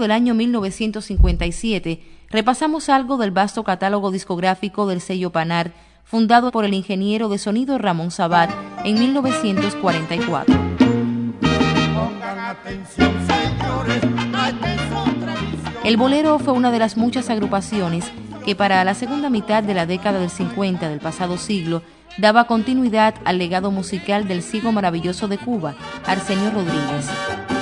Del año 1957, repasamos algo del vasto catálogo discográfico del sello Panar, fundado por el ingeniero de sonido Ramón Sabat en 1944. El bolero fue una de las muchas agrupaciones que para la segunda mitad de la década del 50 del pasado siglo daba continuidad al legado musical del ciego maravilloso de Cuba, Arsenio Rodríguez.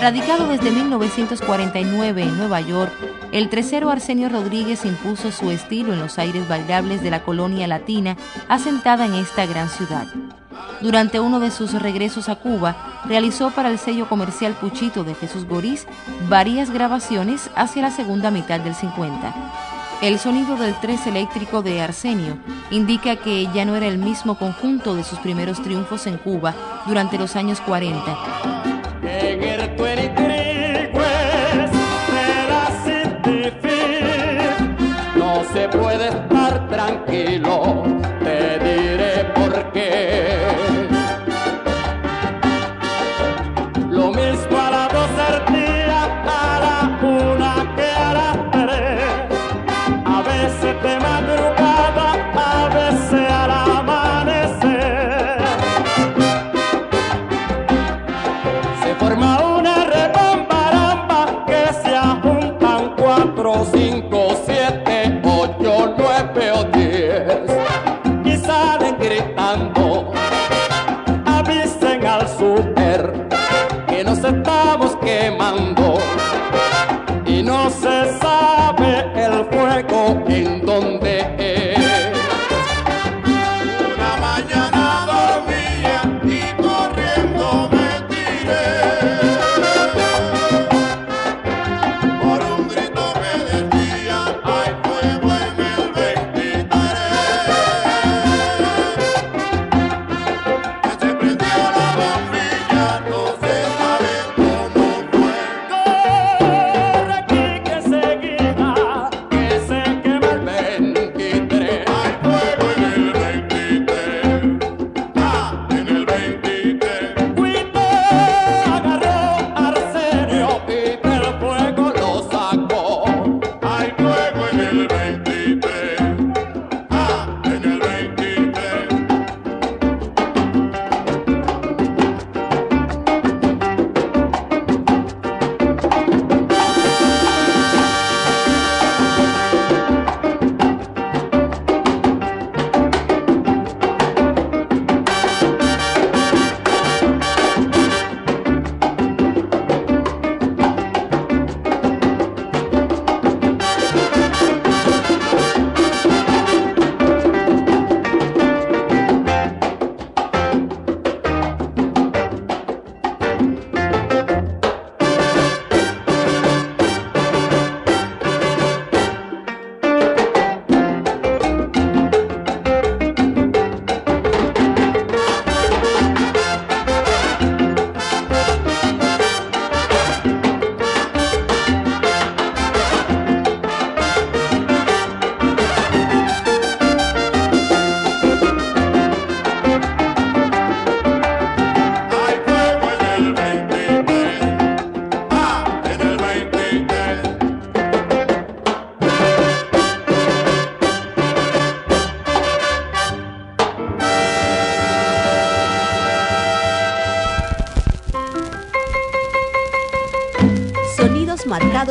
Radicado desde 1949 en Nueva York, el tercero Arsenio Rodríguez impuso su estilo en los aires bailables de la colonia latina asentada en esta gran ciudad. Durante uno de sus regresos a Cuba, realizó para el sello comercial Puchito de Jesús Goriz varias grabaciones hacia la segunda mitad del 50. El sonido del tres eléctrico de Arsenio indica que ya no era el mismo conjunto de sus primeros triunfos en Cuba durante los años 40.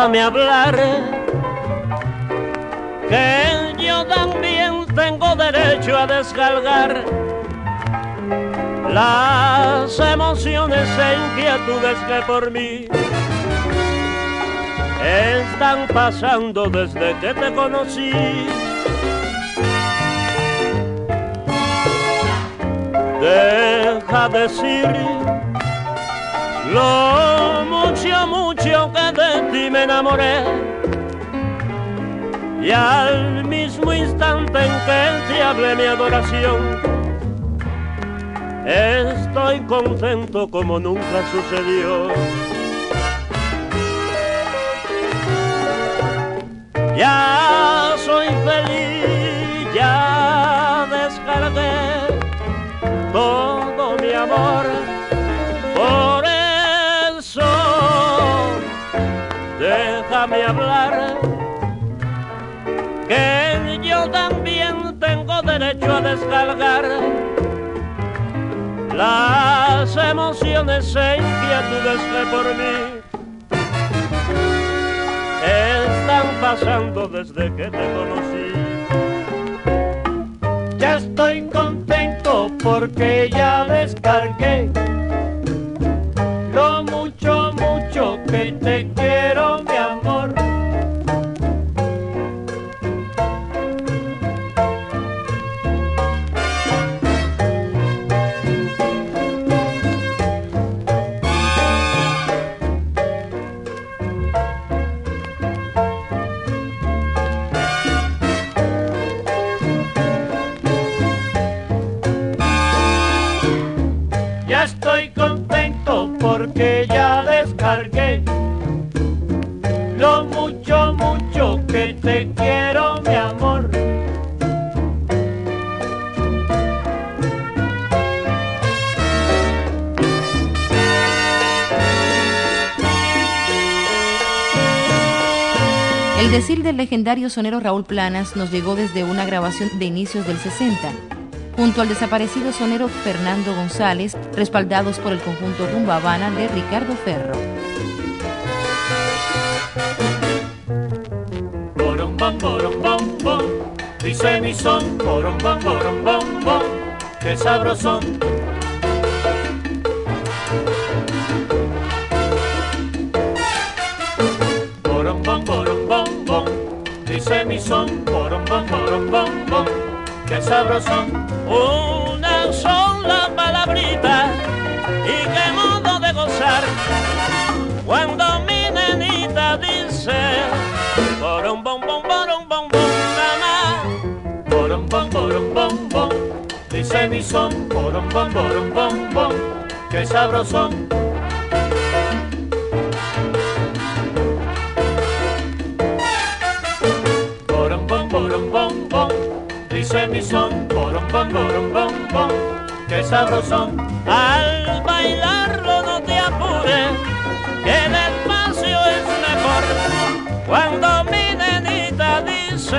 Déjame hablar, que yo también tengo derecho a descargar las emociones e inquietudes que por mí están pasando desde que te conocí. Deja decir lo mucho, mucho que de ti me enamoré. Y al mismo instante en que te hablé mi adoración, estoy contento como nunca sucedió. Ya las emociones e inquietudes que por mí están pasando desde que te conocí. Ya estoy contento porque ya descargué porque ya descargué lo mucho, mucho que te quiero, mi amor. El decir del legendario sonero Raúl Planas nos llegó desde una grabación de inicios del 60, junto al desaparecido sonero Fernando González, respaldados por el conjunto Rumba Habana de Ricardo Ferro. Dice mi son, borom bom, borom bom, bom, qué sabrosón. Borom bom, borom bom, bom, dice mi son, borom bom, borom bom, bom, qué sabrosón. Una sola palabrita y qué modo de gozar cuando mi nenita dice un bom bom un bom bom mamá Borom bom, borom bom, bom, dice mi son, borom bom, borom bom, bom, qué sabrosón. Dice mi son, borom bom, borom bom, bom, qué sabrosón. al bailarlo no te apures que despacio es mejor cuando mi nenita dice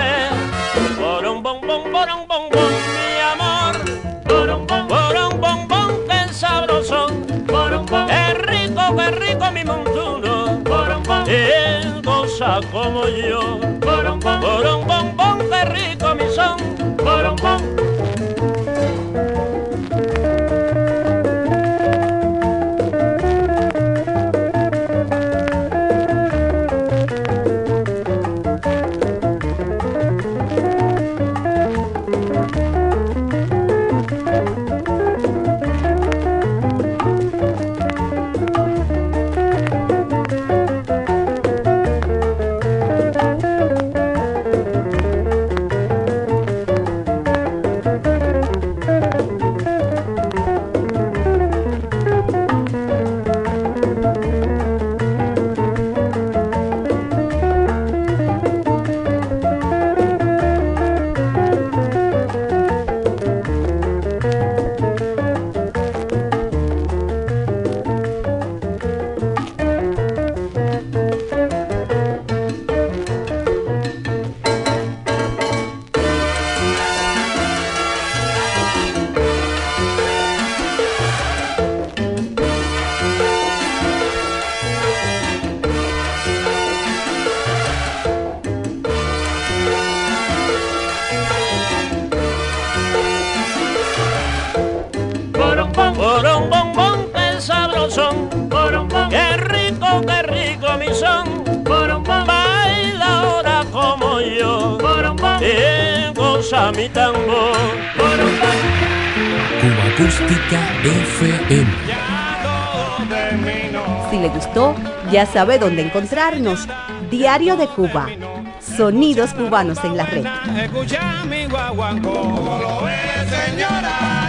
un bom bom un bom bom mi amor Borom bom, un bom bom que sabrosón borom bom, Qué rico, qué rico mi montuno, borom bom, él goza como yo. Goza mi tambor. Cuba Acústica FM. Si le gustó, ya sabe dónde encontrarnos. Diario de Cuba. Sonidos cubanos en la red. Escucha mi guaguancó. Como lo ve, señora,